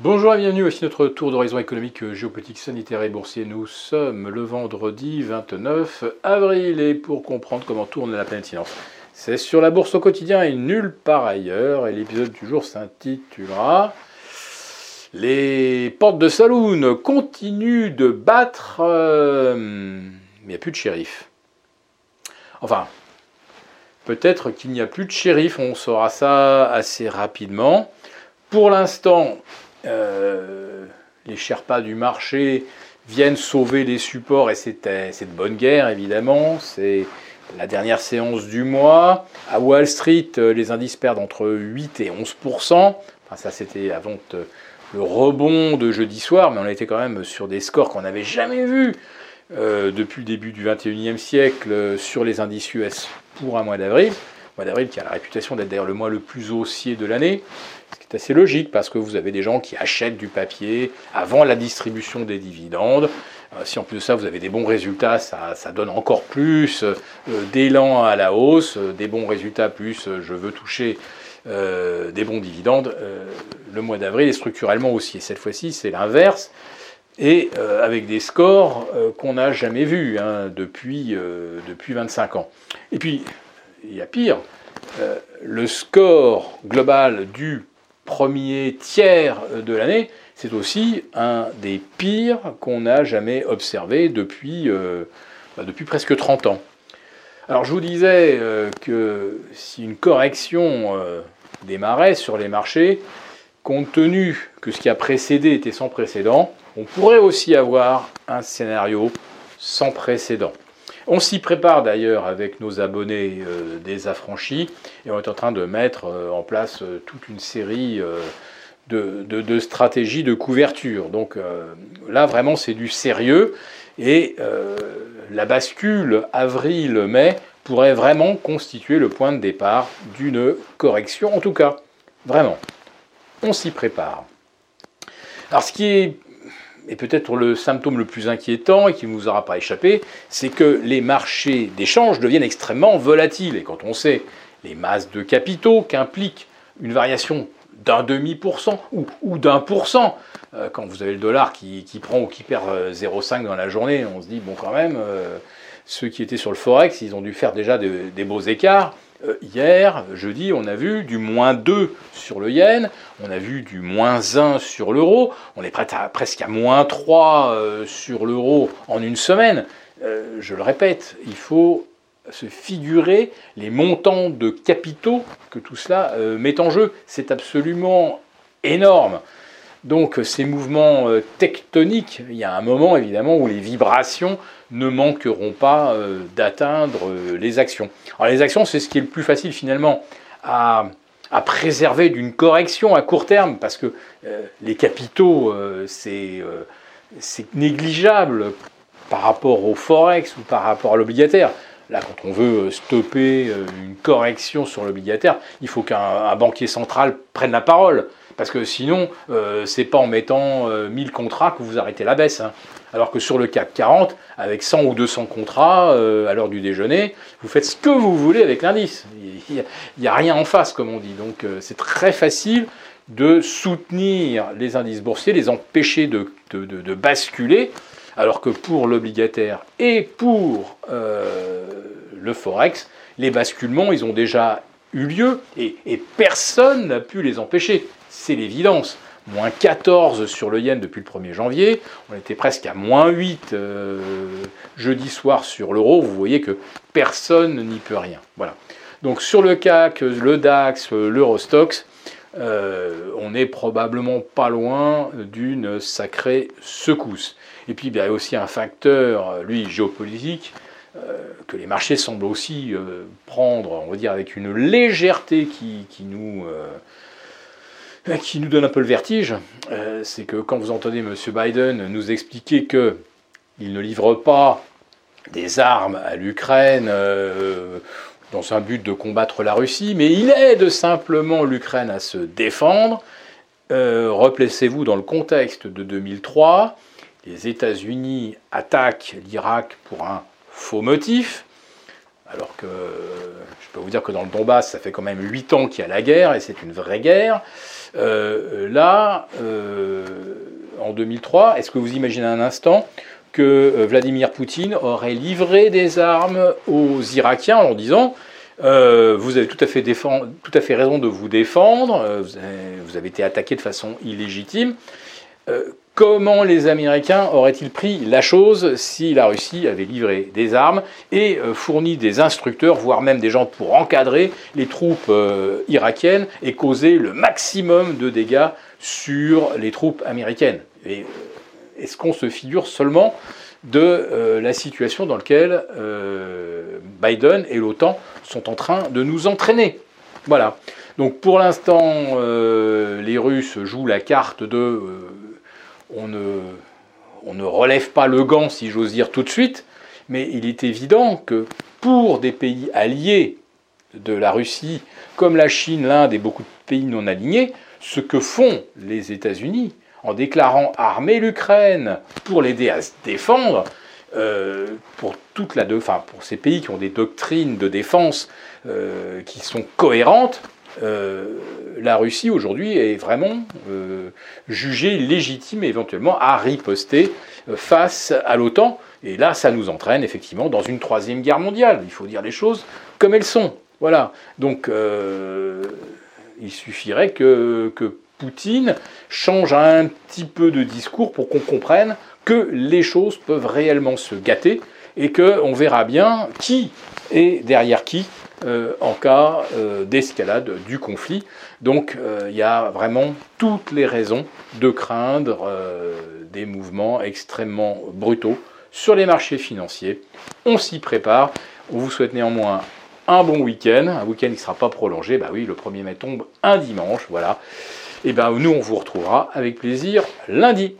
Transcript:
Bonjour et bienvenue, voici notre tour d'horizon économique, géopolitique, sanitaire et boursier. Nous sommes le vendredi 29 avril et pour comprendre comment tourne la planète finance, c'est sur la bourse au quotidien et nulle part ailleurs. Et l'épisode du jour s'intitulera Les portes de saloon continuent de battre, euh, mais il n'y a plus de shérif. Enfin, peut-être qu'il n'y a plus de shérif, on saura ça assez rapidement. Pour l'instant, euh, les Sherpas du marché viennent sauver les supports et c'est de bonne guerre évidemment. C'est la dernière séance du mois. À Wall Street, euh, les indices perdent entre 8 et 11 enfin, ça c'était avant le rebond de jeudi soir, mais on était quand même sur des scores qu'on n'avait jamais vus euh, depuis le début du 21e siècle sur les indices US pour un mois d'avril. Mois d'avril qui a la réputation d'être d'ailleurs le mois le plus haussier de l'année. Ce qui est assez logique parce que vous avez des gens qui achètent du papier avant la distribution des dividendes. Euh, si en plus de ça vous avez des bons résultats, ça, donne encore plus euh, d'élan à la hausse, euh, des bons résultats plus je veux toucher des bons dividendes. le mois d'avril est structurellement aussi. Et cette fois-ci, c'est l'inverse. Et avec des scores qu'on n'a jamais vus hein, depuis, depuis 25 ans. Et puis, il y a pire, le score global du premier tiers de l'année, c'est aussi un des pires qu'on n'a jamais observé depuis, euh, bah, presque 30 ans. Alors je vous disais euh, que si une correction euh, démarrait sur les marchés, compte tenu que ce qui a précédé était sans précédent, on pourrait aussi avoir un scénario sans précédent. On s'y prépare d'ailleurs avec nos abonnés euh, des affranchis et on est en train de mettre euh, en place euh, toute une série de, stratégies de couverture. Donc là vraiment c'est du sérieux et la bascule avril-mai pourrait vraiment constituer le point de départ d'une correction, en tout cas, vraiment. On s'y prépare. Alors ce qui est et peut-être le symptôme le plus inquiétant et qui ne nous aura pas échappé, c'est que les marchés d'échange deviennent extrêmement volatiles. Et quand on sait les masses de capitaux qu'implique une variation d'un demi pour cent ou, d'un pour cent, euh, quand vous avez le dollar qui, prend ou qui perd 0,5 euh, dans la journée, on se dit, bon quand même, euh, ceux qui étaient sur le Forex, ils ont dû faire déjà des beaux écarts. Euh, hier, jeudi, on a vu du moins 2 sur le yen, on a vu du moins 1 sur l'euro, on est prêt à, presque à moins 3 euh, sur l'euro en une semaine. Euh, je le répète, il faut se figurer les montants de capitaux que tout cela met en jeu. C'est absolument énorme. Donc ces mouvements euh, tectoniques, il y a un moment évidemment où les vibrations ne manqueront pas euh, d'atteindre euh, les actions. Alors les actions, c'est ce qui est le plus facile finalement à, préserver d'une correction à court terme, parce que les capitaux, c'est négligeable par rapport au forex ou par rapport à l'obligataire. Là, quand on veut stopper une correction sur l'obligataire, il faut qu'un banquier central prenne la parole. Parce que sinon, euh, c'est pas en mettant 1000 euh, contrats que vous arrêtez la baisse. Hein. Alors que sur le CAC 40, avec 100 ou 200 contrats euh, à l'heure du déjeuner, vous faites ce que vous voulez avec l'indice. Il n'y a, rien en face, comme on dit. Donc c'est très facile de soutenir les indices boursiers, les empêcher de, basculer, alors que pour l'obligataire et pour le Forex, les basculements, ils ont déjà eu lieu et personne n'a pu les empêcher c'est l'évidence. Moins 14 sur le yen depuis le 1er janvier, on était presque à moins 8 euh, jeudi soir sur l'euro, vous voyez que personne n'y peut rien. Voilà. Donc sur le CAC, le DAX, l'Eurostox, euh, on n'est probablement pas loin d'une sacrée secousse. Et puis il y a aussi un facteur, lui, géopolitique, euh, que les marchés semblent aussi prendre, on va dire, avec une légèreté qui, nous euh, qui nous donne un peu le vertige, euh, c'est que quand vous entendez M. Biden nous expliquer qu'il ne livre pas des armes à l'Ukraine euh, dans un but de combattre la Russie, mais il aide simplement l'Ukraine à se défendre, replacez-vous dans le contexte de 2003, les États-Unis attaquent l'Irak pour un faux motif, alors que je peux vous dire que dans le Donbass, ça fait quand même 8 ans qu'il y a la guerre, et c'est une vraie guerre. Euh, là, euh, 2003. Est-ce que vous imaginez un instant que Vladimir Poutine aurait livré des armes aux Irakiens en disant vous avez tout à, fait tout à fait raison de vous défendre, vous avez, été attaqué de façon illégitime. Comment les Américains auraient-ils pris la chose si la Russie avait livré des armes et euh, fourni des instructeurs, voire même des gens pour encadrer les troupes euh, irakiennes et causer le maximum de dégâts sur les troupes américaines? Euh, Est-ce qu'on se figure seulement de la situation dans laquelle Biden et l'OTAN sont en train de nous entraîner? Voilà. Donc pour l'instant, les Russes jouent la carte de on ne, relève pas le gant, si j'ose dire, tout de suite, mais il est évident que pour des pays alliés de la Russie, comme la Chine, l'Inde et beaucoup de pays non alignés, ce que font les États-Unis en déclarant armer l'Ukraine pour l'aider à se défendre, euh, pour, toute la pour ces pays qui ont des doctrines de défense euh, qui sont cohérentes, euh, la Russie aujourd'hui est vraiment euh, jugée légitime éventuellement à riposter euh, face à l'OTAN. Et là, ça nous entraîne effectivement dans une troisième guerre mondiale. Il faut dire les choses comme elles sont. Voilà. Donc, il suffirait que, que Poutine change un petit peu de discours pour qu'on comprenne que les choses peuvent réellement se gâter et qu'on verra bien qui est derrière qui euh, en cas euh, d'escalade du conflit. Donc euh, il y a vraiment toutes les raisons de craindre des mouvements extrêmement brutaux sur les marchés financiers. On s'y prépare. On vous souhaite néanmoins un bon week-end, un week-end qui ne sera pas prolongé. Bah oui, le 1er mai tombe un dimanche, voilà. Et ben nous, on vous retrouvera avec plaisir lundi.